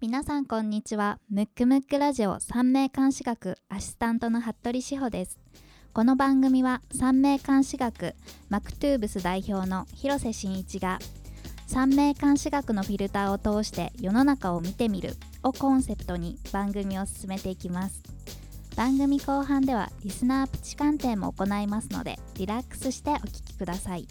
皆さんこんにちは。ムックムックラジオ三名監視学アシスタントの服部志保です。この番組は三名監視学マクトゥーブス代表の広瀬真一が三名監視学のフィルターを通して世の中を見てみるをコンセプトに番組を進めていきます。番組後半ではリスナープチ鑑定も行いますのでリラックスしてお聞きください。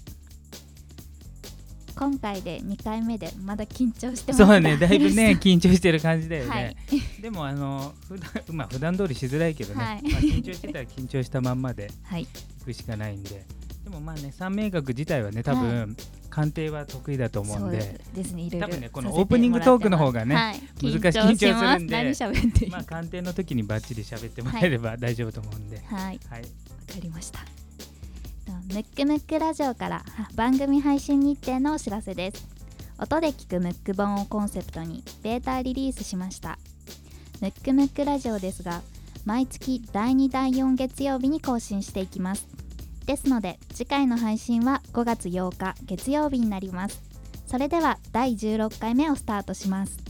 今回で2回目でまだ緊張してますそうねだいぶね 緊張してる感じだよね、はい。でもあの普段まあ普段通りしづらいけどね、はい。まあ、緊張してたら緊張したまんまではい。いくしかないんで。でもまあね三名学自体はね多分、鑑定は得意だと思うんで。ですね。いろいろ多分ねこのオープニングトークの方がねはい、難しい緊張するんで。まあ鑑定の時にバッチリ喋ってもらえれば大丈夫と思うんで、はい。はい、わかりましたムックムックラジオから番組配信日程のお知らせです。音で聞くムック本をコンセプトにベータリリースしました。ムックムックラジオですが毎月第2第4月曜日に更新していきます。ですので次回の配信は5月8日月曜日になります。それでは第16回目をスタートします。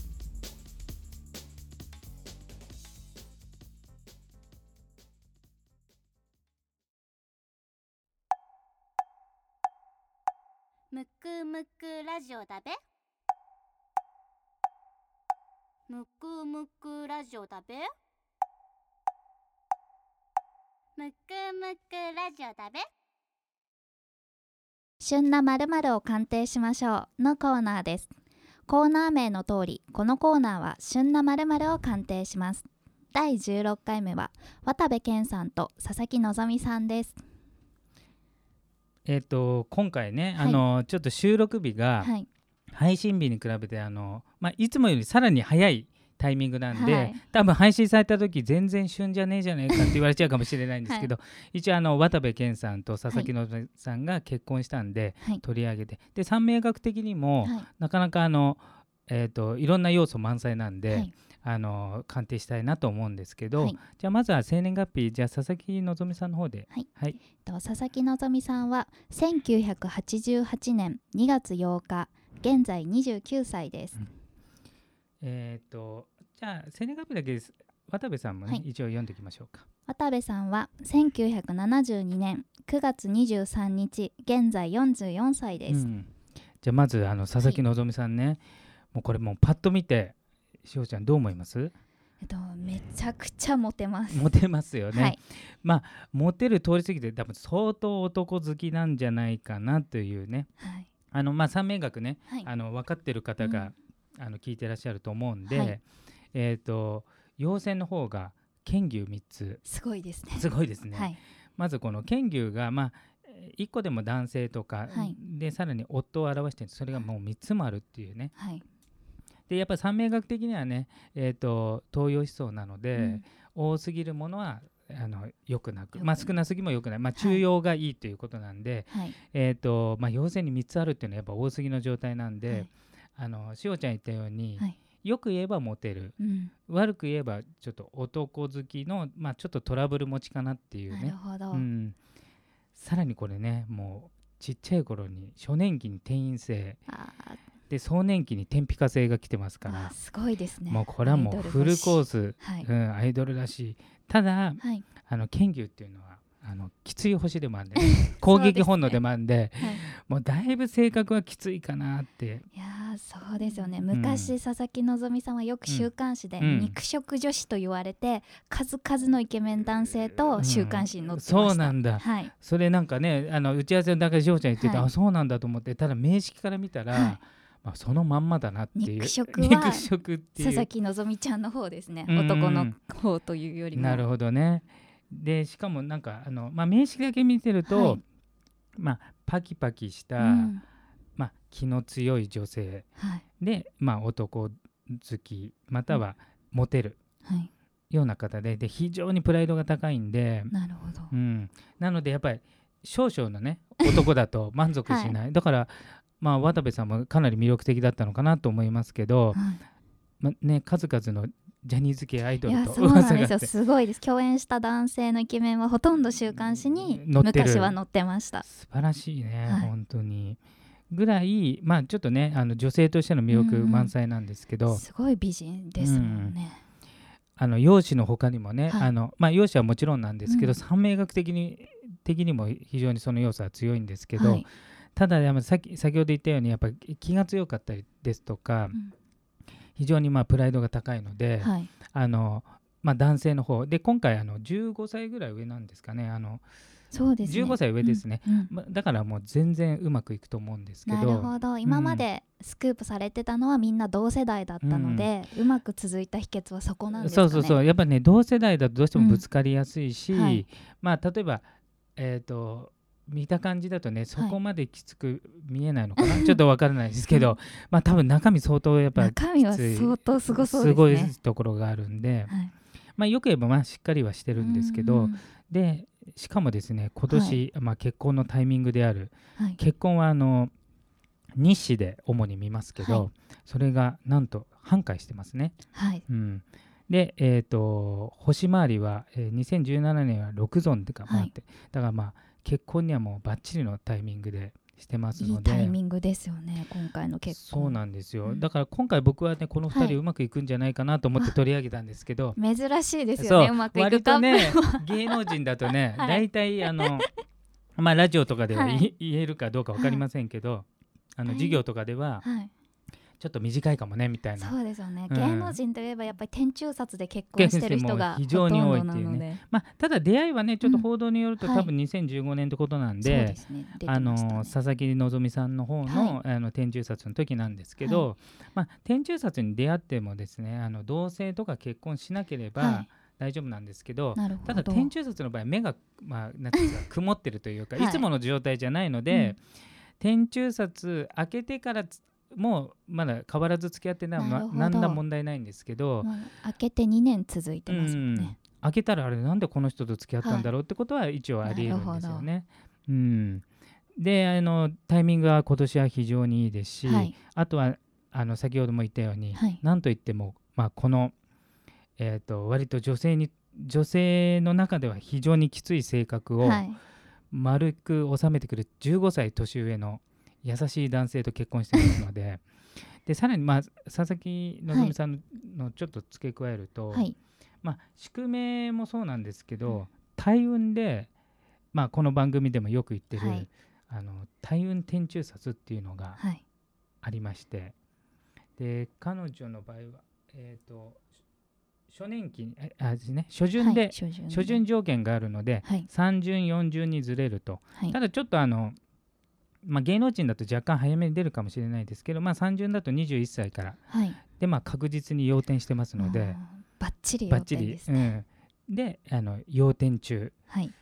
むくラジオだべ？むくむくラジオだべ？むくむくラジオだべ？旬な〇〇を鑑定しましょうのコーナーです。コーナー名の通りこのコーナーは旬な〇〇を鑑定します。第16回目は渡部健さんと佐々木希さんです。えっ、と今回ね、はい。あのちょっと収録日がはい。配信日に比べてあの、まあ、いつもよりさらに早いタイミングなんで、はい。多分配信された時全然旬じゃねえじゃねえかって言われちゃうかもしれないんですけど、一応あの渡部健さんと佐々木希さんが結婚したんで、はい。取り上げて。で三名学的にも、はい。なかなかあの、えー、といろんといろんな要素満載なんで、はいあの鑑定したいなと思うんですけど、はい。じゃあまずは生年月日じゃあ佐々木希さんの方で。はい。はい。と佐々木希さんは1988年2月8日現在29歳です、えっ、とじゃあ生年月日だけです。渡部さんもね、はい。一応読んでいきましょうか。渡部さんは1972年9月23日現在44歳です、うん。じゃあまずあの佐々木希さんね、もうこれもうパッと見てしおちゃんどう思います？えっとめちゃくちゃモテます。モテますよね、はい。まあモテる通り過ぎて多分相当男好きなんじゃないかなというね。はい。あのまあ三名学ねはい。あの分かってる方が、あの聞いてらっしゃると思うんで、はい。えっ、と陽線の方が剣牛3つ。すごいですね。すごいですね、はい。まずこの剣牛がまあ1個でも男性とか、はい。でさらに夫を表してるそれがもう3つもあるっていうね。はいでやっぱり三名学的にはね、えー、と東洋思想なので、うん。多すぎるものはあのよくなくまあ、少なすぎもよくない、まあ、はい。中庸がいいということなんで、はい。えーとまあ、陽性に3つあるっていうのはやっぱ多すぎの状態なんで、はい。あのしおちゃん言ったように、はい。よく言えばモテる。うん。悪く言えばちょっと男好きの、まあ、ちょっとトラブル持ちかなっていうなるね、ほど、うん、さらにこれねもうちっちゃい頃に初年期に転院性あで壮年期に天日化性が来てますから。ーすごいですね。もうこれはもうフルコース。ス、はい、うん、アイドルらしい。ただはい。あの剣牛っていうのはあのきつい星でもあるんで、ね、攻撃本能でもあるんではい。もうだいぶ性格はきついかなって。いやーそうですよね。ん。昔、佐々木希さんはよく週刊誌でうん。肉食女子と言われて、数々のイケメン男性と週刊誌に載ってました、そうなんだ。はい。それなんかねあの打ち合わせの中で翔ちゃん言ってて、はい。あそうなんだと思ってただ名式から見たら、はい。まあ、そのまんまだなっていう。肉食は肉食って佐々木希ちゃんの方ですね、うんうん。男の方というよりも。なるほどね。でしかもなんかあの、まあ、名式だけ見てると、はい。まあ、パキパキした、うん。まあ、気の強い女性。はい。で、まあ、男好きまたはモテる。はい。ような方でで非常にプライドが高いんで、なるほど、うん、なのでやっぱり少々のね男だと満足しない、だから、まあ、渡部さんもかなり魅力的だったのかなと思いますけど、はい。まね、数々のジャニーズ系アイドルとそうなんですよすごいです。共演した男性のイケメンはほとんど週刊誌に昔は載ってました。素晴らしいね、はい。本当に。ぐらい、まあ、ちょっとねあの女性としての魅力満載なんですけど、すごい美人ですもんね。あの容姿の他にもね、はい。あのまあ、容姿はもちろんなんですけど、うん。三名学的に的にも非常にその要素は強いんですけど、はいただやっぱさっき先ほど言ったようにやっぱり気が強かったりですとか、うん。非常にまあプライドが高いので、はい。あのまあ、男性の方で今回あの15歳ぐらい上なんですかねあのそうですね。15歳上ですね、うん。うん。まあ、だからもう全然うまくいくと思うんですけなるどほど。今までスクープされてたのはみんな同世代だったので、うまく続いた秘訣はそこなんですかね。そうそうそう。やっぱね同世代だとどうしてもぶつかりやすいし、うん。はい。まあ例えばえっ、と見た感じだとねそこまできつく見えないのかな、ちょっとわからないですけど、まあ多分中身相当やっぱ中身は相当すごそうですね。すごいところがあるんで、はい。まあよく言えばまあしっかりはしてるんですけど、うんでしかもですね今年、まあ結婚のタイミングであるはい。結婚はあの日誌で主に見ますけど、はい。それがなんと半回してますね。はい。うん、で、えー、と星回りは、えー2017年は6ゾンとか回って、だからまあ結婚にはもうバッチリのタイミングでしてますいいのでタイミングですよね今回の結婚。そうなんですよ、うん。だから今回僕はねこの2はい。人うまくいくんじゃないかなと思って取り上げたんですけど、珍しいですよねう。まくいくカップルね 芸能人だとね、はい。大体あのまあラジオとかでは、はい。言えるかどうか分かりませんけど、あのはい。授業とかでははいちょっと短いかもねみたいな。そうですよね、うん。芸能人といえばやっぱり天中殺で結婚してる人が非常に多いっていうね。まあ、ただ出会いはねちょっと報道によると、うん多分2015年ってことなんそうで,、ですね。出てあの佐々木希さんの方の,、あの天中殺の時なんですけど、まあ、天中殺に出会ってもですねあの同性とか結婚しなければはい。大丈夫なんですけど、ただ天中殺の場合目が、まあ、なんか曇ってるというか、はい。い、つもの状態じゃないので、天中殺開けてからつもうまだ変わらず付き合ってないまなるほど。何ら問題ないんですけど、開けて2年続いてますもんね、開けたらあれなんでこの人と付き合ったんだろうってことは一応ありえるんですよね。うん、であのタイミングは今年は非常にいいですし、はい。あとはあの先ほども言ったように、はい。なんといっても、まあ、この、えー、と割と女性に女性の中では非常にきつい性格をはい。丸く収めてくる15歳年上の優しい男性と結婚してますので。でさらに、まあ、佐々木希さんのちょっと付け加えると、はい。まあ、宿命もそうなんですけど、大運で、まあ、この番組でもよく言ってる、はい。あの大運天中殺っていうのがはい。ありまして。で彼女の場合は、えー、と初年期にえあですね初旬で、はい初旬条件があるのではい。3順4順にずれると。はい。ただちょっとあの、まあ、芸能人だと若干早めに出るかもしれないですけど、まあ、3順だと21歳から。はい。で、まあ、確実に要点してますので。あーバッチリバッチリ予定ですね、うん、であの要点中はい。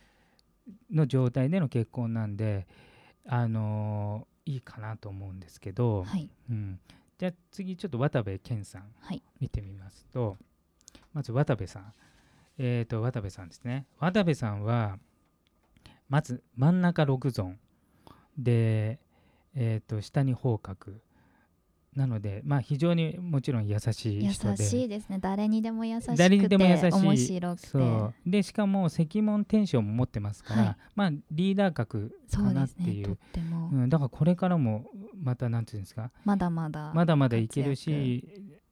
の状態での結婚なんで、あのーいいかなと思うんですけど、はい。うん、じゃあ次ちょっと渡部健さんはい。見てみますと。まず渡部さん。えー、と渡部さんですね。渡部さんはまず真ん中6ゾーンで、えー、と下に方角。なので、まあ、非常にもちろん優しい優人で。しいですね。誰にでも優しくて誰にでも優しい。面白くて。そう。でしかも赤門天章も持ってますから、はい。まあリーダー格かなっていう。ても、うん、だからこれからもまたなんていうんですか。まだまだまだまだいけるし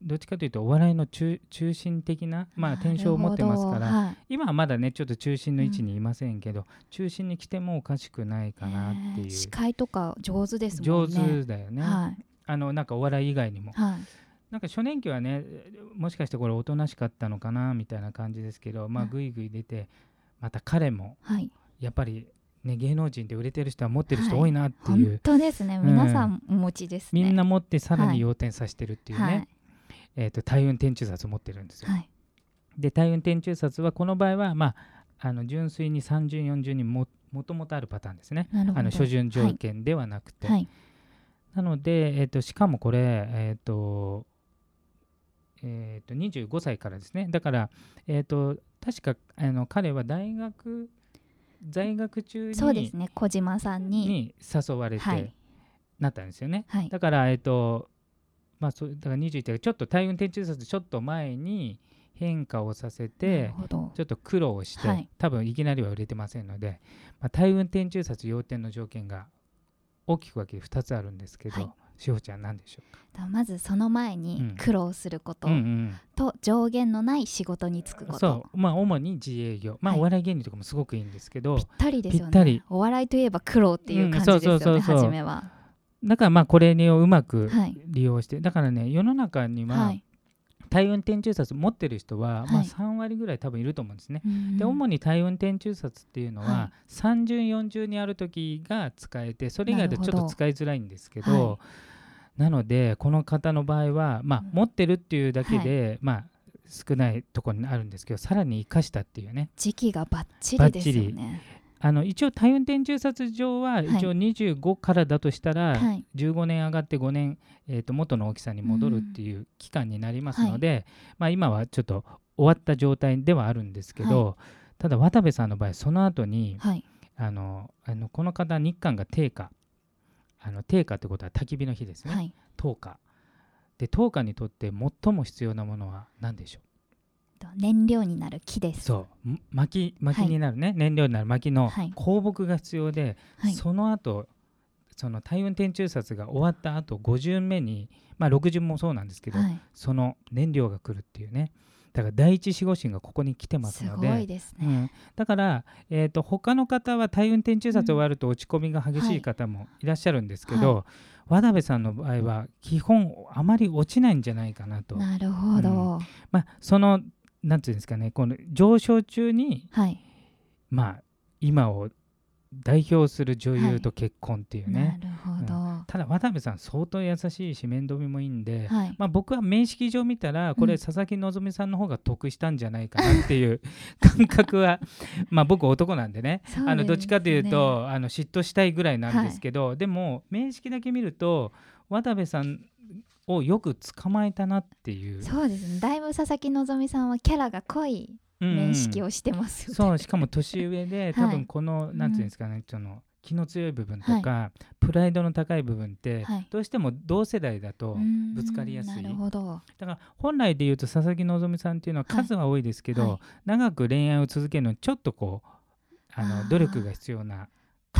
どっちかというとお笑いの中中心的な、まあ、天章を持ってますから、はい、今はまだねちょっと中心の位置にいませんけど、中心に来てもおかしくないかなっていう、司会とか上手ですも上んね。手だよね、はい。あのなんかお笑い以外にも。はい。なんか初年期はねもしかしてこれおとなしかったのかなみたいな感じですけどまあうんぐいぐい出てまた彼もはい。やっぱりね芸能人で売れてる人は持ってる人はい。多いなって本いう、当ですね。うん皆さんお持ちですね。みんな持ってさらはい。に要点させてるっていうね、はいえー、と大運天中殺を持ってるんですよ。はい。で大運天中殺はこの場合はまああの純粋に3順4順にももともとあるパターンですね。なるほど。あの初順条件ではなくて、はい。なので、えー、としかもこれ、えーとえー、と25歳からですね。だから、えー、と確かあの彼は大学在学中にそうですね。小島さんに。に誘われはい。てなったんですよね。はい。だから、えっ、とまあ、そうだから21ってちょっと大運天中殺ちょっと前に変化をさせなてちょっと苦労して、はい。多分いきなりは売れてませんので、まあ、大運天中殺要点の条件が大きく分けて2つあるんですけど、はい。しほちゃん何でしょとまずその前うにん。苦労すること。う、うんと上限のない仕事に就くうん、こと。そう。まあ主に自営業。まあはい。お笑い芸人とかもすごくいいんですけど、ぴったりですよね。ぴったり。お笑いといえば苦労っていう感じですよね、うんそうそうそうそう。初めはだからまあこれをうまくはい。利用して、だからね世の中にははい。体運転駐札持ってる人は、まあはい3割ぐらい多分いると思うんですね。うんで主に体運転駐札っていうのは、は30、40にある時が使えてそれ以外でちょっと使いづらいんですけどはなのでこの方の場合は、まあうん。持ってるっていうだけで、まあ少ないところにあるんですけどさらに生かしたっていうね。時期がバッチリですよねあの一応体運転駐札上はい。一応25からだとしたら、はい。15年上がって5年、えー、と元の大きさに戻るっていう期間になりますので、まあ、今はちょっと終わった状態ではあるんですけど、ただ渡部さんの場合その後にはい。あのあのこの方日韓が定価あの定価ってことは焚き火の日ですね、はい。10日で10日にとって最も必要なものは何でしょと燃料になる木です。うそう。薪薪になるね、燃料になる薪のはい。香木が必要で、はい。その後その体運転駐札が終わった後5巡目にまあ6巡もそうなんですけど、はい。その燃料が来るっていうね。だから第一守護神がここに来てますすので。ごいですね、うん、だから、えー、と他の方は体運転駐札終わると落ち込みが激しい方もいらっしゃるんですけど、渡部さんの場合は基本あまり落ちないんじゃないかなと。なるほど、まあ、そのなんていうんですかねこの上昇中に、はい。まあ、今を代表する女優と結婚っていうね、なるほど、ただ渡部さん相当優しいし面倒見もいいんで、はい、まあ、僕は面識上見たらこうん。れ佐々木希さんの方が得したんじゃないかなっていう 感覚はまあ僕男なんでね。ね。あのどっちかというとあの嫉妬したいぐらいなんですけど、でも面識だけ見ると渡部さんをよく捕まえたなっていう。そうですね。だいぶ佐々木希さんはキャラが濃いうんうん。面識をしてますよね、そうしかも年上で 多分この、なんていうんですかねその気の強い部分とか、プライドの高い部分って、はい。どうしても同世代だと、うんぶつかりやすい。なるほど。だから本来で言うと佐々木希さんっていうのは数は多いですけど、はい。長く恋愛を続けるのにちょっとこうあの努力が必要な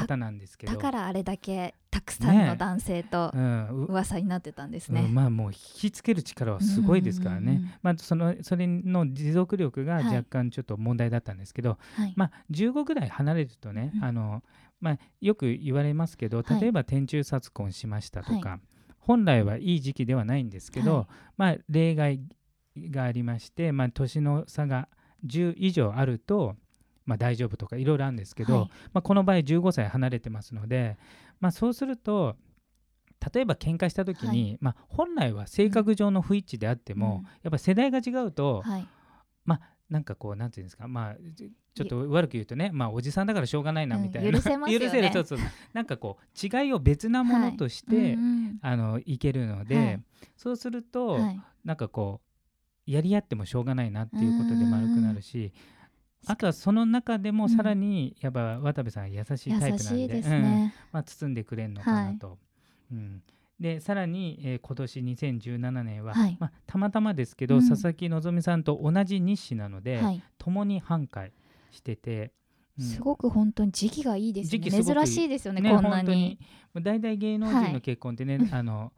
方なんですけど。だからあれだけたくさんの男性とうん。う噂になってたんですうんね、まあもう引きつける力はすごいですからね、うんうんうん。まあ、そのそれの持続力がはい。若干ちょっと問題だったんですけど、はい。まあ、15ぐらい離れるとね、うん。あのまあ、よく言われますけどはい。例えば天中殺婚しましたとか、は本来はいい時期ではないんですけど、はい。まあ、例外がありまして、まあ、年の差が10以上あると、まあ、大丈夫とかいろいろあるんですけど、はい。まあ、この場合15歳離れてますので、まあ、そうすると例えば喧嘩した時に、はい。まあ、本来は性格上の不一致であっても、うん。やっぱ世代が違うと、はい。なんかこうなんていうんですかまあちちょっと悪く言うとねまあおじさんだからしょうがないなうんみたいな、許せますよね。許せるそうそう。なんかこう違いを別なものとして、うんうん。あのいけるので、はい。そうすると、はい。なんかこうやり合ってもしょうがないなっていうことで丸くなるし、あとはその中でもさらにやっぱ渡部さんは優しいタイプなんでうん。ね、まあ、包んでくれるのかなと。うん。でさらに、えー今年2017年は、はい。まあ、たまたまですけど、うん。佐々木希さんと同じ日誌なので、はい。共に半壊してて、うん。すごく本当に時期がいいですね。珍しいですよねねこんなに。大体芸能人の結婚ってね、あの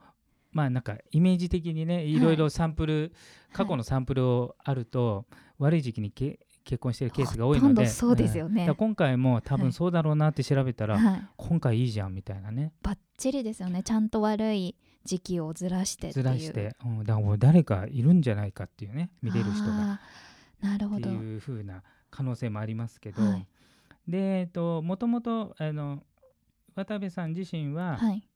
まあなんかイメージ的にねいろいろサンプル、過去のサンプルをあると、悪い時期にけ結婚してるケースが多いのでそうですよね。今回も多はい。分そうだろうなって調べたら、はい。今回いいじゃんみたいなね。バッチリですよね。ちゃんと悪い時期をずらしてずらして、うん、だからもう誰かいるんじゃないかっていうね見れる人が。なるほど。っていう風な可能性もありますけど、はい。でえっともともとあの渡部さん自身は、はい。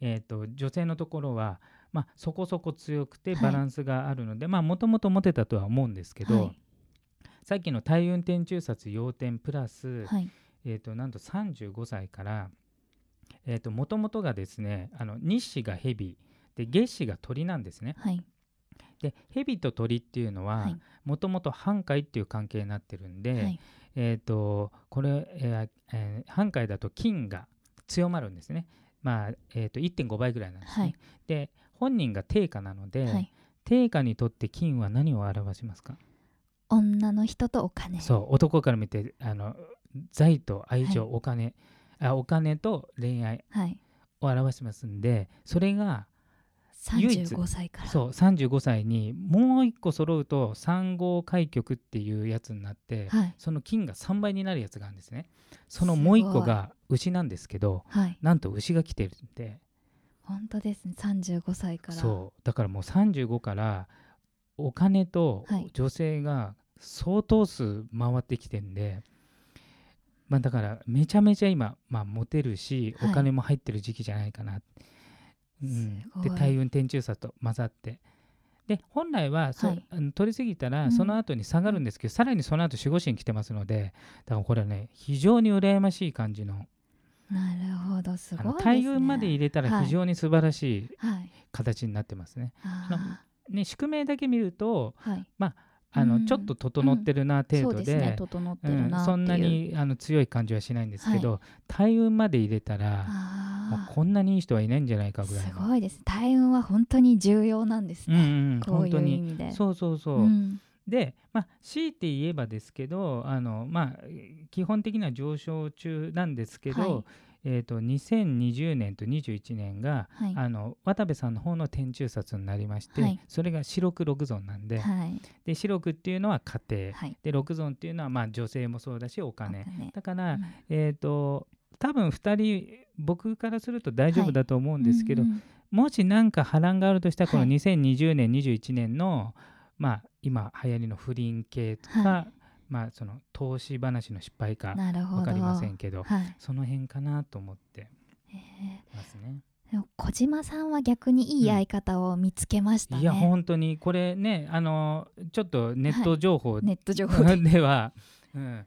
えー、と女性のところは、まあ、そこそこ強くてはい。バランスがあるのでもともとモテたとは思うんですけど、はいさっきの大運転中殺要点プラス、はい。えー、となんと35歳からもともとがですねあの日誌が蛇で月誌が鳥なんですね。はい。で蛇と鳥っていうのははい。もともと半海っていう関係になってるんで、はい。えー、とこれ、えーえー半海だと金が強まるんですね。まあえー、と1.5倍ぐらいなんですね。はい。で本人が定価なので、はい。定価にとって金は何を表しますか、女の人とお金。そう男から見てあの財と愛情、はい。お金。あお金と恋愛はい。を表してますんでそれが唯一35歳から。そう35歳にもう一個揃うと3号開局っていうやつになって、はい。その金が3倍になるやつがあるんですね。そのもう一個が牛なんですけどはい。なんと牛が来てるんで。本当ですね。35歳から。そう。だからもう35からお金とはい。女性が相当数回ってきてんで、まあだからめちゃめちゃ今、まあ、モテるしはい。お金も入ってる時期じゃないかな、うん。で大運天中差と混ざって。で本来はそ、はい。あの取り過ぎたらうん。その後に下がるんですけど、さらにその後守護神来てますのでだからこれはね非常に羨ましい感じの。なるほどすごいですね。大運まで入れたら非常に素晴らしいはい。形になってますね。あね宿命だけ見るとーはいあの、うん。ちょっと整ってるな程度で,、そん。そんなにあの強い感じはしないんですけど、大運まで入れたらこんなにいい人はいないんじゃないかーぐらいの。すごいです大運は本当に重要なんですうんうね、んこういう意本当に味で。そうそうそう、ん。で、まあ、強いて言えばですけどあの、まあ、基本的には上昇中なんですけど、はいえー、と2020年と21年が、はい。あの渡部さんの方の天中札になりまして、はい。それが四六六尊なんで,、はい。で四六っていうのは家庭、はい。で六尊っていうのはまあ女性もそうだしお金。だから、うん。えっ、と多分2人僕からすると大丈夫だと思うんですけど、うんうんもし何か波乱があるとしたらこのはい。2020年、21年のまあ今流行りの不倫系とか、はまあその投資話の失敗か分かりませんけどはい。その辺かなと思ってえますね。ーでも小島さんは逆にいい相方を見つけましたね、いや本当に。これねあのちょっとネット情報ネット情報で。では、うん、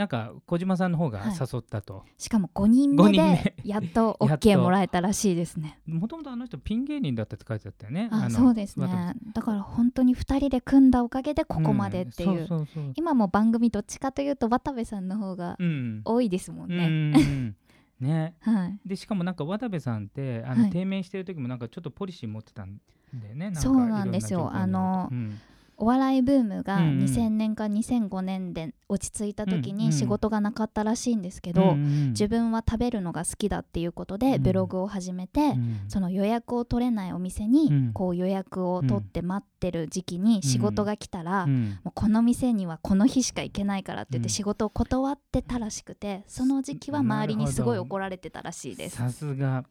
なんか小島さんの方がはい。誘ったと。しかも5人五目。で やっと。OK もらえたらしいですね。もともとあの人ピン芸人だったって書いてあったよね。あのそうですね。だから本当に2人で組んだおかげでここまでっていう,、んそうそうそう。今も番組どっちかというと渡部さんの方がうん。多いですもんうんね、うんうん。ね。はい。でしかもなんか渡部さんってあの、はい。低迷してる時もなんかちょっとポリシー持ってたんだよね。なんかそうなんですよ。あのうんお笑いブームがうんうん。2000年か2005年で落ち着いた時に仕事がなかったらしいんですけど、自分は食べるのが好きだっていうことでうん。ブログを始めて、うん。その予約を取れないお店うにん。こう予約を取って待ってる時期に仕事が来たら、うん。もうこの店にはこの日しか行けないからって言っうん。て仕事を断ってたらしくてその時期は周りにすごい怒られてたらしいです。さすが。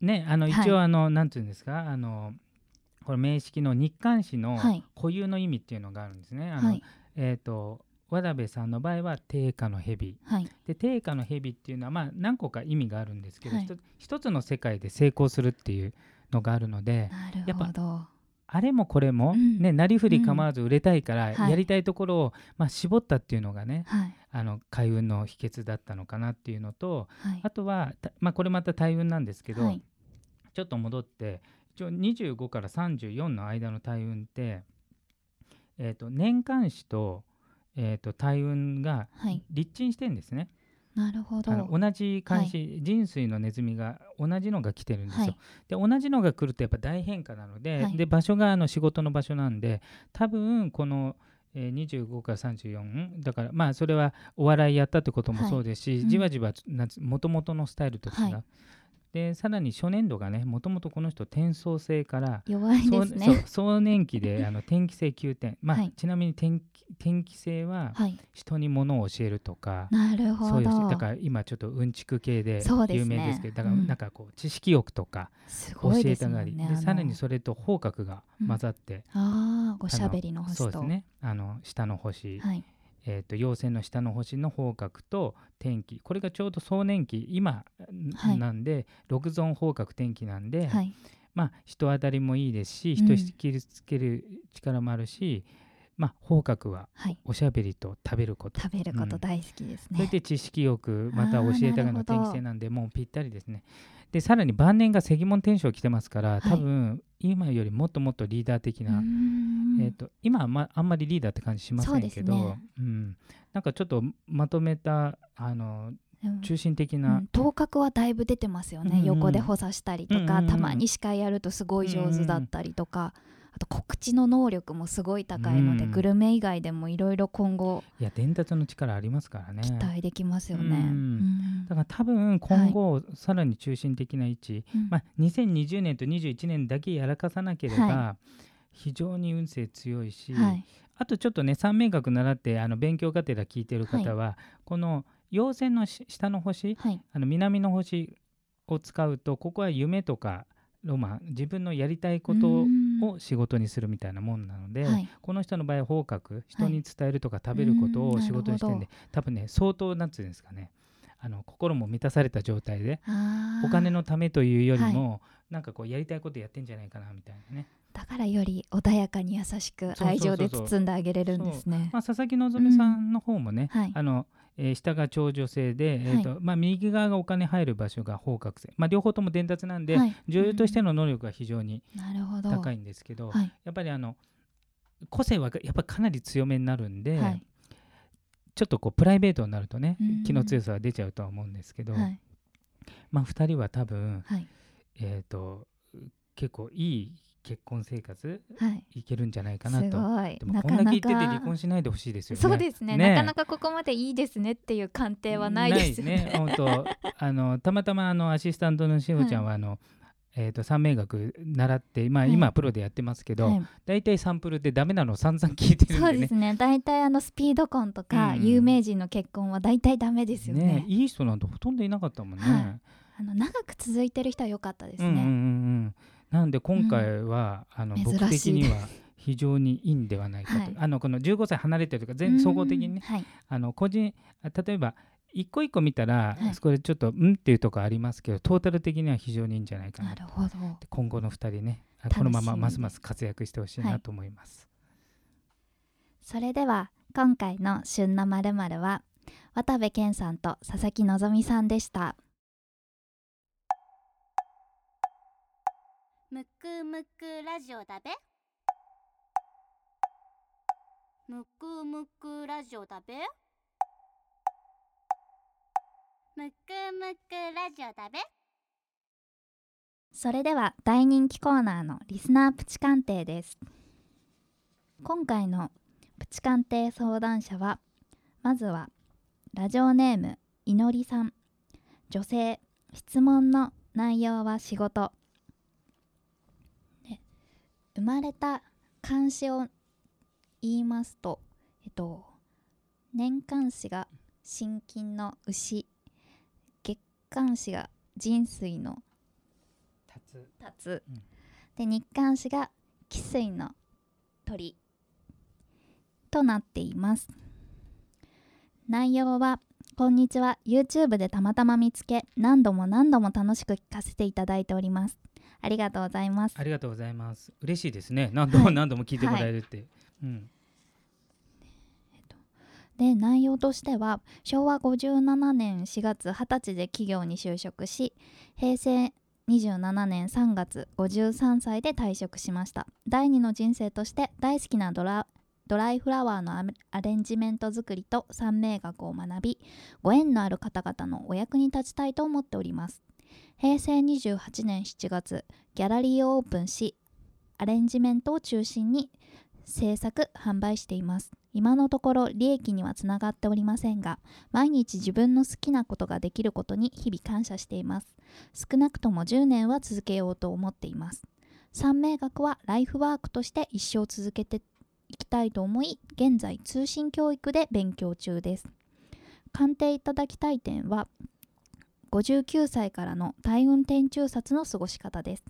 ねあのはい。一応あの、なんていうんですか？あのこれ名式の日刊誌のはい。固有の意味っていうのがあるんですね。あのはい。えっ、と渡部さんの場合は定価の蛇。はい。で定価の蛇っていうのはまあ何個か意味があるんですけど、はい。一つの世界で成功するっていうのがあるのでやっぱ。あれもこれも、うん。ねなりふり構わず売れたいから、はい。やりたいところを、まあ、絞ったっていうのがねはい。あの開運の秘訣だったのかなっていうのとはい。あとは、たまあ、これまた大運なんですけど、はい。ちょっと戻って一応25から34の間の大運って、えー、と年間誌と,、えー、と大運がはい。立鎮してんですね。なるほど。同じ監視、人水のネズミが同じのが来てるんですよ。はい。で同じのが来るとやっぱ大変化なので,、はい。で場所があの仕事の場所なんで多分この、えー25から34だからまあそれはお笑いやったってこともそうですし、うん。じわじわもともとのスタイルと違う。はいでさらに初年度がねもともとこの人転送制から弱いですね。そう壮年期であの転機性9点、まあはいちなみに転機転機性ははい。人に物を教えるとか、なるほそういうど。だから今ちょっとうんちく系で有名ですけどだからうんなんかこう知識欲とかす教えたがりもんね。でさらにそれと方角が混ざって、ああ、ごしゃべりの星と。そうですねあの下の星、はい。えー、と陽線の下の星の方角と天気これがちょうど壮年期今はいなんで、六尊方角天気なんで、はい。まあ人当たりもいいですしうん人引きつける力もあるし、まあ方角ははい。おしゃべりと食べること食べること大好きですね。それで知識欲また教えたがりの天気性なんでもうぴったりですね。でさらに晩年が石門天章来てますからはい。多分今よりもっともっとリーダー的な、えー、と今は、まあんまりリーダーって感じしませんけどね。うん、なんかちょっとまとめたあの中心的うな、ん。頭角はだいぶ出てますよね、うんうん。横で補佐したりとか、うんうんうん。たまに司会やるとすごい上手だったりとか、あと告知の能力もすごい高いので、うん。グルメ以外でもいろいろ今後いや伝達の力ありますからね。期待できますよね。うん。うん。だから多分今後、さらに中心的な位置、うん。まあ、2020年と21年だけやらかさなければ、は非常に運勢強いし、はい。あとちょっとね三名学習ってあの勉強がてら聞いてる方は、この陽線のし下の星はい。あの南の星を使うとここは夢とかロマン自分のやりたいことうんを仕事にするみたいなもんなので、はい。この人の場合は方角人に伝えるとか食べることうんを仕事にしてるんなで、多分ね相当なんつうんですかねあの心も満たされた状態でお金のためというよりも、なんかこうやりたいことやってんじゃないかなみたいなね、だからより穏やかに優しく愛情で包んであげれるんですね。まあ、佐々木希さんの方もね、はい。あのえー下が長女性で、えーとまあ、右側がお金入る場所が方角性、まあ、両方とも伝達なんで、はい。女優としての能力が非常に高いんですけど、はい。やっぱりあの個性はやっぱかなり強めになるんで、はい。ちょっとこうプライベートになるとねうん気の強さは出ちゃうとは思うんですけど、はい。まあ、2人は多分、はい。えー、と結構いい結婚生活はい。いけるんじゃないかすなと。でもこんだけ言ってて離か婚しないでほしいですよね。そうですね。ねなかなかここまでいいですねっていう鑑定はないですね。ない 本当あのたまたまあのアシスタントのしほちゃんはあの、えー、と三名学習って、まあ、はい。今プロでやってますけど、はい。大体サンプルでダメなのを散々聞いてるんでね。そうですね。大体あのスピード婚とか、うん。有名人の結婚は大体ダメですよね。ねいい人なんてほとんどいなかったもんね。はい。あの長く続いてる人は良かったですね、うんうんうんうん、なんで今回は、あの僕的には非常にいいんではないかと、はい。あのこの15歳離れてるとかうん。全総合的にねはい。あの個人あ例えば一個一個見たら、はい。これちょっとうんっていうとこありますけどトータル的には非常にいいんじゃないかなと。なるほど。で今後の2人ねこのままますます活躍してほしいはない。と思います。それでは今回の「旬なまるは渡部健さんと佐々木希さんでしたむくむくラジオだべ。むくむくラジオだべ。むくむくラジオだべ。それでは大人気コーナーのリスナープチ鑑定です。今回のプチ鑑定相談者はまずはラジオネームいのりさん。女性質問の内容は仕事。生まれた漢詩を言いますとえっと年間詩が心筋の牛月間詩が人水の立つ、うん。で日刊誌が汽水の鳥となっています。内容はこんにちは。YouTube でたまたま見つけ何度も何度も楽しく聞かせていただいておりますありがとうございますありがとうございます。嬉しいですね。何度もはい何度も聞いてもらえるって。うん、で内容としては昭和57年4月20歳で企業に就職し平成27年3月53歳で退職しました第二の人生として大好きなドラドライフラワーのアレンジメント作りと三名学を学びご縁のある方々のお役に立ちたいと思っております平成28年7月ギャラリーをオープンしアレンジメントを中心に制作販売しています。今のところ利益にはつながっておりませんが毎日自分の好きなことができることに日々感謝しています。少なくとも10年は続けようと思っています。三名学はライフワークとして一生続けていきたいと思い現在通信教育で勉強中です。鑑定いただきたい点は59歳からの大運転中殺の過ごし方です。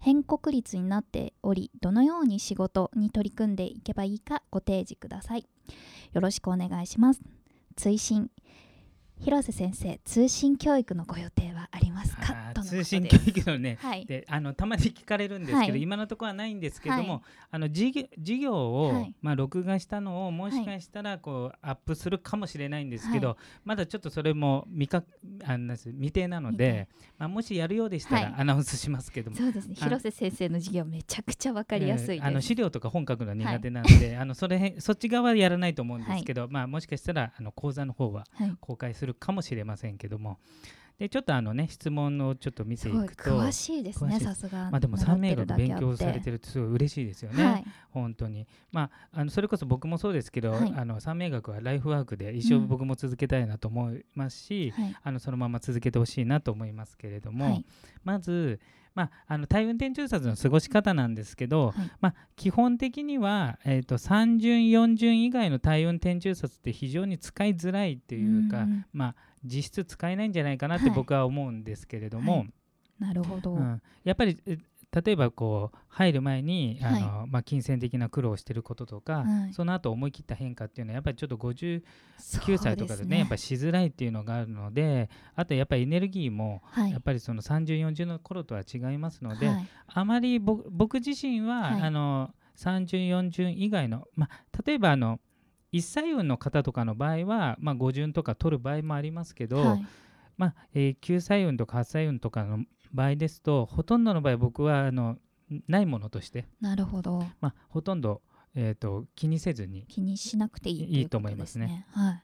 変国率になっておりどのように仕事に取り組んでいけばいいかご提示ください。よろしくお願いします。追伸。広瀬先生通信教育のご予定はありますか？通信教育のねはい。であのたまに聞かれるんですけど、はい。今のところはないんですけども、はい。あの授業授業を、はい。まあ、録画したのをもしかしたらこう、アップするかもしれないんですけど、はまだちょっとそれも未かあなんです未定なので、まあ、もしやるようでしたはい。らアナウンスしますけども。そうですね。あ広瀬先生の授業めちゃくちゃわかりやすいあの資料とか本書くのは苦手なので、あのそれそっち側はやらないと思うんですけど、まあ、もしかしたらあの講座の方ははい。公開するかもしれませんけども。でちょっとあのね質問をちょっと見ていいくと。詳しいですねさすが。まあでも習三名学ってるだけ勉強されてるるってすごい嬉しいですよね、はい。本当に。まああのそれこそ僕もそうですけど、はい。あの三名学はライフワークで一生うん僕も続けたいなと思いますし、はい。あのそのまま続けてほしいなと思いますけれども、はい。まず、まあ、あの体運転中殺の過ごし方なんですけど、はい。まあ、基本的には、えー、と3巡4巡以外の体運転中殺って非常に使いづらいっていうか、うんうん。まあ、実質使えないんじゃないかなってはい。僕は思うんですけれども、はい。なるほど、うん、やっぱりえ例えばこう入る前にあの、はまあ、金銭的な苦労をしてることとか、はい。その後思い切った変化っていうのはやっぱりちょっと59そう歳とかでねやっぱりしづらいっていうのがあるのであとやっぱりエネルギーもはい。やっぱりその30、40の頃とは違いますので、はい。あまり僕僕自身は、はい。あの30、40以外の、まあ、例えばあの一歳運の方とかの場合は、まあ、5巡とか取る場合もありますけど、はい。まあえー9歳運とか8歳運とかの場合ですとほとんどの場合僕はあのないものとして、なるほど。まあ、ほとんど、えー、と気にせずに気にしなくていいいいと思いますね。はい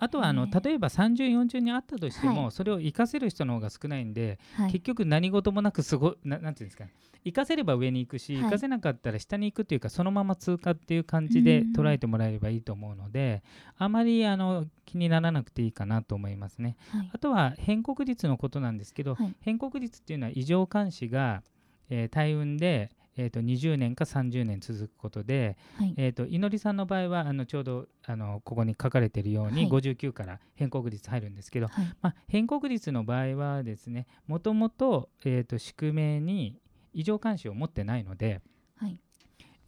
あとはあのね例えば30、40にあったとしても、はい。それを活かせる人の方が少ないんで、はい。結局何事もなくすごななんていうんですか活かせれば上に行くし、はい。活かせなかったら下に行くっていうかそのまま通過っていう感じでうん。捉えてもらえればいいと思うので、あまりあの気にならなくていいかなと思いますね。はい。あとは変国率のことなんですけど、はい。変国率っていうのは異常監視が、えー大運で、えー、と20年か30年続くことで、はい。えー、と祈りさんの場合はあのちょうどあのここに書かれているように、はい。59から変国率入るんですけど、はい。まあ、変国率の場合はですねもともと,、えー、と宿命に異常監視を持ってないので、はい。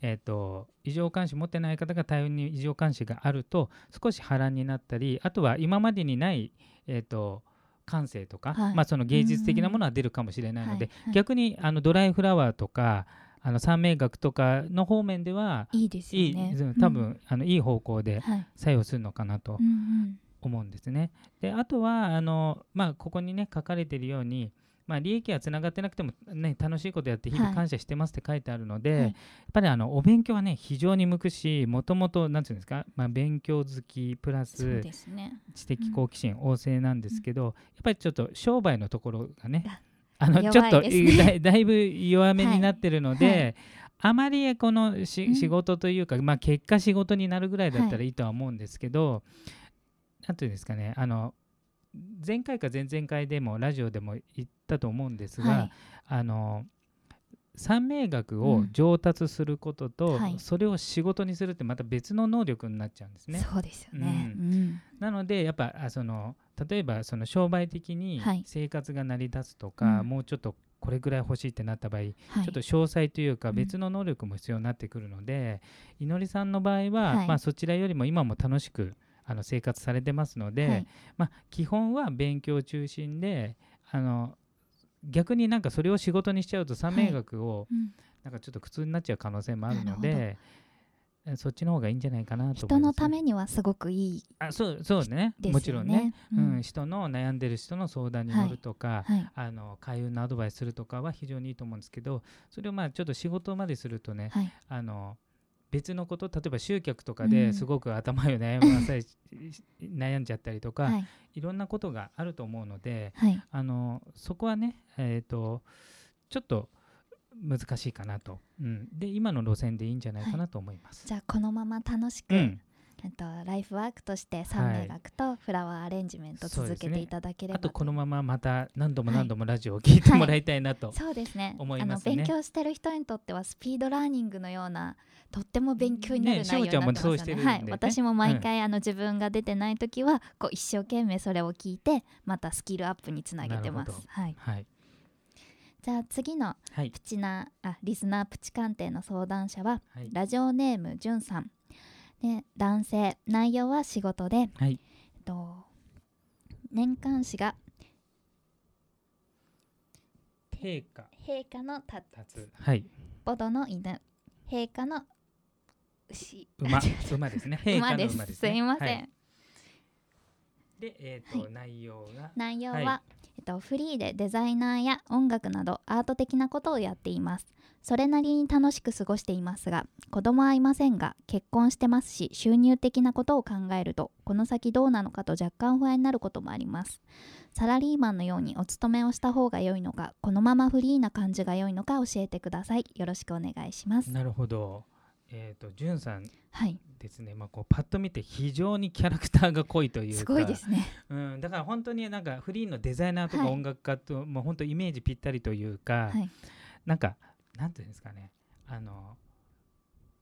えー、と異常監視持ってない方が大運に異常監視があると少し波乱になったりあとは今までにない、えー、と感性とか、はい。まあ、その芸術的なものは出るかもしれないので、はい。はい。逆にあのドライフラワーとかあの三名学とかの方面ではいいですいいよねうん。多分、あのいい方向ではい。作用するのかなとうんうん。思うんですね。であとはあの、まあ、ここにね書かれているように、まあ、利益はつながってなくても、ね、楽しいことやって日々はい。感謝してますって書いてあるので、はい。やっぱりあのお勉強はね非常に向くしもともと何て言うんですか、まあ、勉強好きプラス知的好奇心旺盛なんですけど、やっぱりちょっと商売のところがねああのちょっと だだいぶ弱めになってるので、はい。はあまりこのし、うん。仕事というか、まあ、結果仕事になるぐらいだったはらいいとは思うんですけど、なんていうんですかねあの前回か前々回でもラジオでも言ったと思うんですが、はい。あの三名学をうん。上達することと、はい。それを仕事にするってまた別の能力になっちゃうんですね。そうですよね。ううん。なのでやっぱあその例えばその商売的にはい。生活が成り立つとか、うん。もうちょっとこれぐらい欲しいってなった場合、はい。ちょっと詳細というかうん。別の能力も必要になってくるので、いのりさんの場合は、はい。まあ、そちらよりも今も楽しくあの生活されてますので、はい。まあ、基本は勉強中心であの逆になんかそれを仕事にしちゃうと三名学をうん。なんかちょっと苦痛になっちゃう可能性もあるので、えそっちの方がいいんじゃないかなと人のためにはすごくいいあそうそうね。ですよねもちろんね、ううん。ん人の悩んでる人の相談に乗るとか、はい。あの開運のアドバイスするとかは非常にいいと思うんですけどそれをまあちょっと仕事までするとね、はい。あの別のこと例えば集客とかうん。ですごく頭を悩 まされ悩んじゃったりとか、はい。い、ろんなことがあると思うのではい。あのそこはね、えー、とちょっと難しいかなと、うん、で今の路線でいいんじゃないかなと思います。じゃあこのまま楽しく、うん。えっと、ライフワークとして三名学とフラワーアレンジメント続けていただければあとこのまままた何度もはい何度もラジオを聞いてもらいたいなと、そうですね。思いますね。あの勉強してる人にとってはスピードラーニングのようなとっても勉強になるね内容になってますしょうよね。はい。私も毎回、あの自分が出てない時はこう一生懸命それを聞いてまたスキルアップにつなげてま。す。はい。はい、じゃあ次のはい。プチなあリスナープチ鑑定の相談者ははい。ラジオネームじゅんさん。で男性内容は仕事で、はい。えっと、年間誌が陛下。陛下のた立つ。はい。ボドの犬。陛下の牛。馬。馬ですね。馬です。馬ですね。すいません、はい。でえっ、と、内容が。内容は、っと、フリーでデザイナーや音楽などアート的なことをやっています。それなりに楽しく過ごしていますが子供はいませんが結婚してますし収入的なことを考えるとこの先どうなのかと若干不安になることもあります。サラリーマンのようにお勤めをした方が良いのかこのままフリーな感じが良いのか教えてください。よろしくお願いします。なるほど。えっ、とじゅんさんはい。ですね、まあ、こうパッと見て非常にキャラクターが濃いというか。すごいですね。うん、だから本当になんかフリーのデザイナーとかはい。音楽家と、もう本当イメージぴったりというか、はい。なんかなんていうんですかね。あの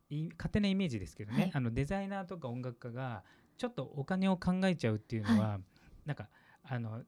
い勝手なイメージですけどね、はい。あのデザイナーとか音楽家がちょっとお金を考えちゃうっていうのは、なんかあの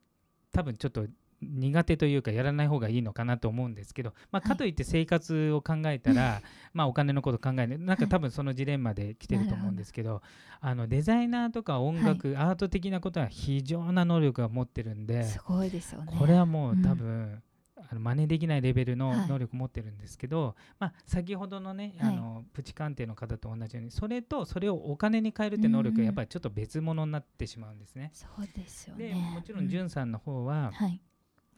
多分ちょっと苦手というかやらない方がいいのかなと思うんですけど、まあ、はい。かといって生活を考えたら、まあお金のこと考えない。なんか多分そのジレンマで来てると思うんですけど、あのデザイナーとか音楽、アート的なことは非常な能力が持ってるんで、すごいですよね。これはもううん。多分、あの真似できないレベルのはい。能力持ってるんですけど、まあ、先ほどのね、はい。あのプチ鑑定の方と同じようにそれとそれをお金に変えるって能力がやっぱりちょっと別物になってしまうんですね。そうですよね。でもちろんん。さんの方は、はい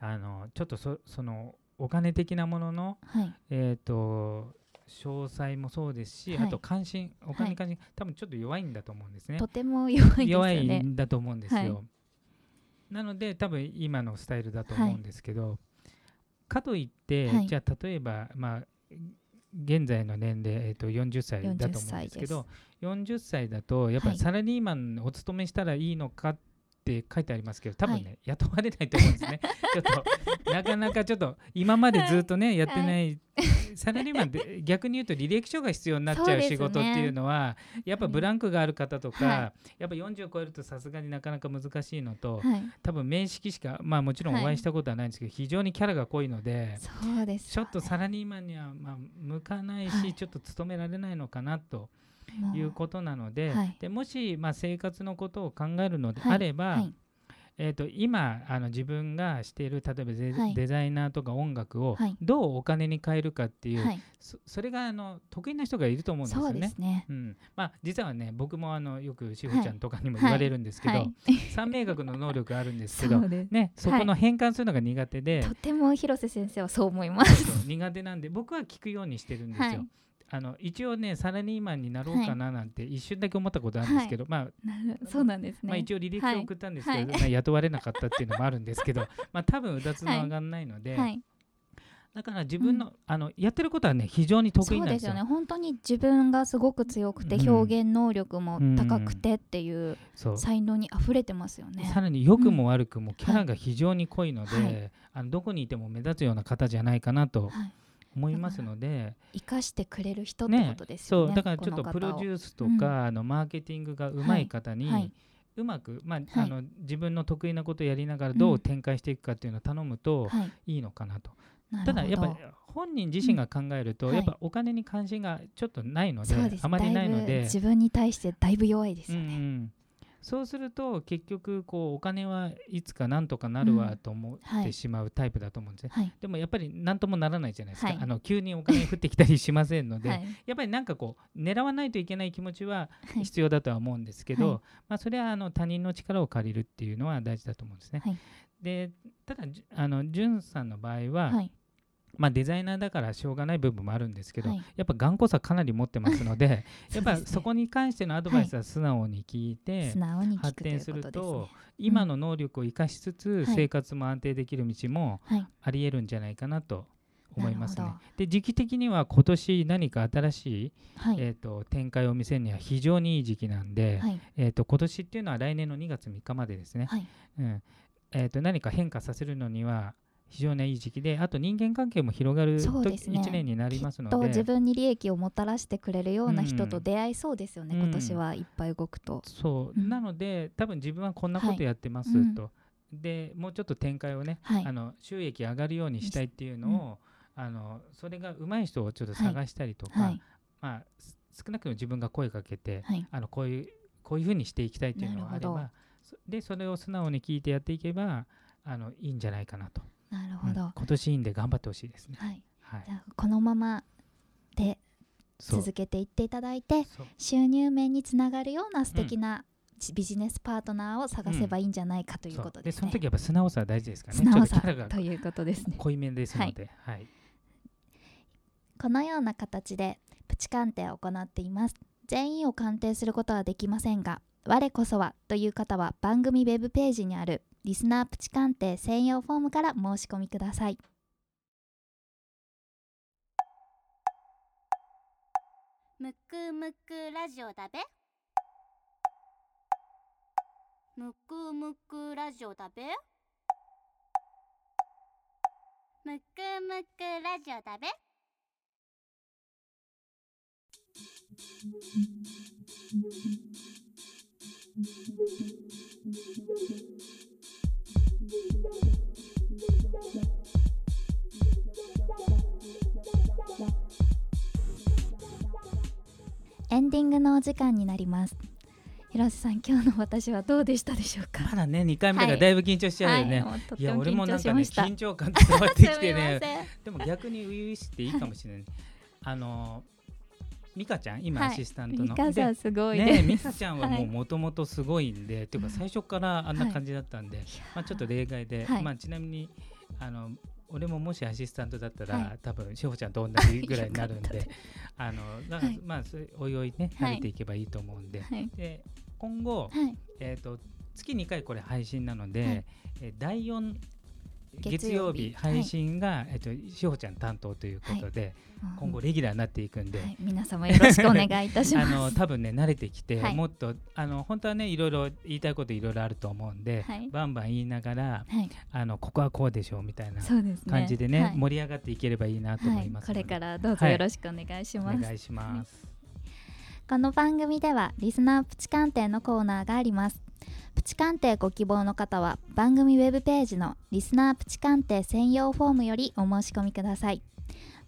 あのちょっとそそのお金的なものの、はい。えー、と詳細もそうですし、はい。あと関心お金に関心、多分ちょっと弱いんだと思うんですね。とても弱いですよ弱いねんだと思うんですよ。はい。なので多分今のスタイルだと思うんですけど、かといって、はい。じゃあ例えばまあ現在の年齢、えー、と40歳だと思うんですけど40歳だとやっぱはい。りサラリーマンお勤めしたらいいのかって書いてありますけど多分ね、雇われないと思うんですね。ちょっとなかなかちょっと今までずっとね、やってない、サラリーマンって逆に言うと履歴書が必要になっちゃう仕事っていうのはやっぱブランクがある方とか、はやっぱ40を超えるとさすがになかなか難しいのと、はい。多分面識しかまあもちろんお会いしたことはないんですけど、非常にキャラが濃いのでそうです。ちょっとサラリーマンにはまあ向かないし、はい。ちょっと勤められないのかなということなので,、はい。でもしまあ生活のことを考えるのではいあれば、はい。えー、と今あの自分がしている例えばデ,、はい。デザイナーとか音楽をはい。どうお金に変えるかっていう、はい。そそれがあの得意な人がいると思うんですよそうね。ですね。うん。まあ、実はね僕もあのよくしほちゃんとかにもはい。言われるんですけど、はい。三名学の能力があるんですけどね、そこの変換するのが苦手で、とても広瀬先生はそう思います。苦手なんで僕は聞くようにしてるんですよ。はいあの一応ねサラリーマンになろうかななんて一瞬だけ思ったことあるんですけど、まあなるそうなんですね、まあ、一応履歴書を送ったんですけど、はい。まあ、雇われなかったっていうのもあるんですけど まあ多分うだつの上がらないので、はい、だから自分の,、あのやってることはね非常に得意なんですすよね。本当に自分がすごく強くてうん。表現能力も高くてっていう才能に溢れてますよね。さらに良くも悪くもキャラが非常に濃いので、はい。あのどこにいても目立つような方じゃないかなとはい思いますので、生かしてくれる人ってことですよねそうだからちょっとプロデュースとか、あのマーケティングがうまい方に、はい、うまく、まあはい。あの自分の得意なことをやりながらどううん。展開していくかっていうのを頼むとはい、いいのかなと。なるほど。ただやっぱり本人自身が考えると、うん。やっぱお金に関心がちょっとないのであまりないので自分に対してだいぶ弱いですよね、ん、そうすると結局こうお金はいつかなんとかなるわうん。と思っはいてしまうタイプだと思うんですね。はい。でもやっぱり何ともならないじゃないですか、はい。あの急にお金降ってきたりしませんので、はい。やっぱりなんかこう狙わないといけない気持ちははい。必要だとは思うんですけど、はいまあ、それはあの他人の力を借りるっていうのは大事だと思うんですね。はいでただじあのんさんの場合は、はいまあ、デザイナーだからしょうがない部分もあるんですけど、はい。やっぱ頑固さかなり持ってますので やっぱそこに関してのアドバイスは素直に聞いて、発展することねと今の能力を生かしつつ、はい。生活も安定できる道もはい。ありえるんじゃないかなと思いますね。で時期的には今年何か新しい、はい。えー、と展開を見せるには非常にいい時期なんで、はい。えー、と今年っていうのは来年の2月3日までですね、はい。うん。えー、と何か変化させるのには非常にいい時期であと人間関係も広がるとそうですね。1年になりますのと自で分に利益をもたらしてくれるような人うん。と出会いそうですよね、うん。今年はいっぱい動くと、そう、うん。なので多分自分はこんなことやってますはい。と、でもうちょっと展開をね、はい。あの収益上がるようにしたいっていうのを、あのそれが上手い人をちょっと探したりとか、はい。まあ、す少なくとも自分が声かけて、はい。あのこういうこういうふうにしていきたいっていうのがあればそでそれを素直に聞いてやっていけばあのいいんじゃないかなと、なるほど、うん今年いいんで頑張ってほしいですね。はい。はい。じ、ゃあこのままでそう。続けていっていただいてそう。収入面につながるような素敵なビジネスパートナーを探せばいいんじゃないかというそうことですね。その時やっぱ素直さは大事ですからね。素直さということですね。濃いめですので、はい、このような形でプチ鑑定を行っています。全員を鑑定することはできませんが我こそはという方は番組ウェブページにあるリスナープチ鑑定専用フォームから申し込みください。むくむくラジオだべ。むくむくラジオだべ。むくむくラジオだべ。エンディングのお時間になります。広瀬さん今日の私はどうでしたでしょうか？まだね2回目だからだいぶ緊張しちゃうよね、はい、もうとっい、や俺もなんかね緊張感伝わってきてね。でも逆に初々しくていいかもしれない、あの美香ちゃん今はい。アシスタントの、ミカさんすごいね美香ちゃんはもはい。うもともとすごいんで、っていうか最初からあんなはい。感じだったんで、いやまあ、ちょっと例外で、はい。まあ、ちなみにあの俺ももしアシスタントだったら、はい。多分志保ちゃんと同じぐらいになるんで あのだはい。まあおいおいねはい。慣れていけばいいと思うんで,、はい。で今後、はい。えー、と月2回これ配信なので、はい。えー第4月月曜曜日日配信が、えっと志保ちゃん担当ということで、今後レギュラーになっていくんで、はい、皆様よろしくお願いいたしあます。の多分ね慣れてきて、はい。もっとあの本当はねいろいろ言いたいこといろいろあると思うんで、はい。バンバン言いながらはい。あのここはこうでしょうみたいな感じでねはい。盛り上がっていければいいなと思はいいますこれからどうぞよろしくお願いします、お願いします。この番組ではリスナープチ鑑定のコーナーがありますプチ鑑定ご希望の方は番組ウェブページのリスナープチ鑑定専用フォームよりお申し込みください。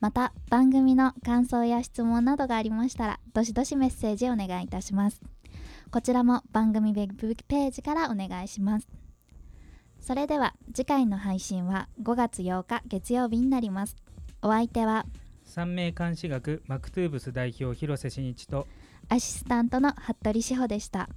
また番組の感想や質問などがありましたらどしどしメッセージお願いいたします。こちらも番組ウェブページからお願いします。それでは次回の配信は5月8日月曜日になります。お相手は三名監視学マクトゥーブス代表広瀬真一とアシスタントの服部志保でした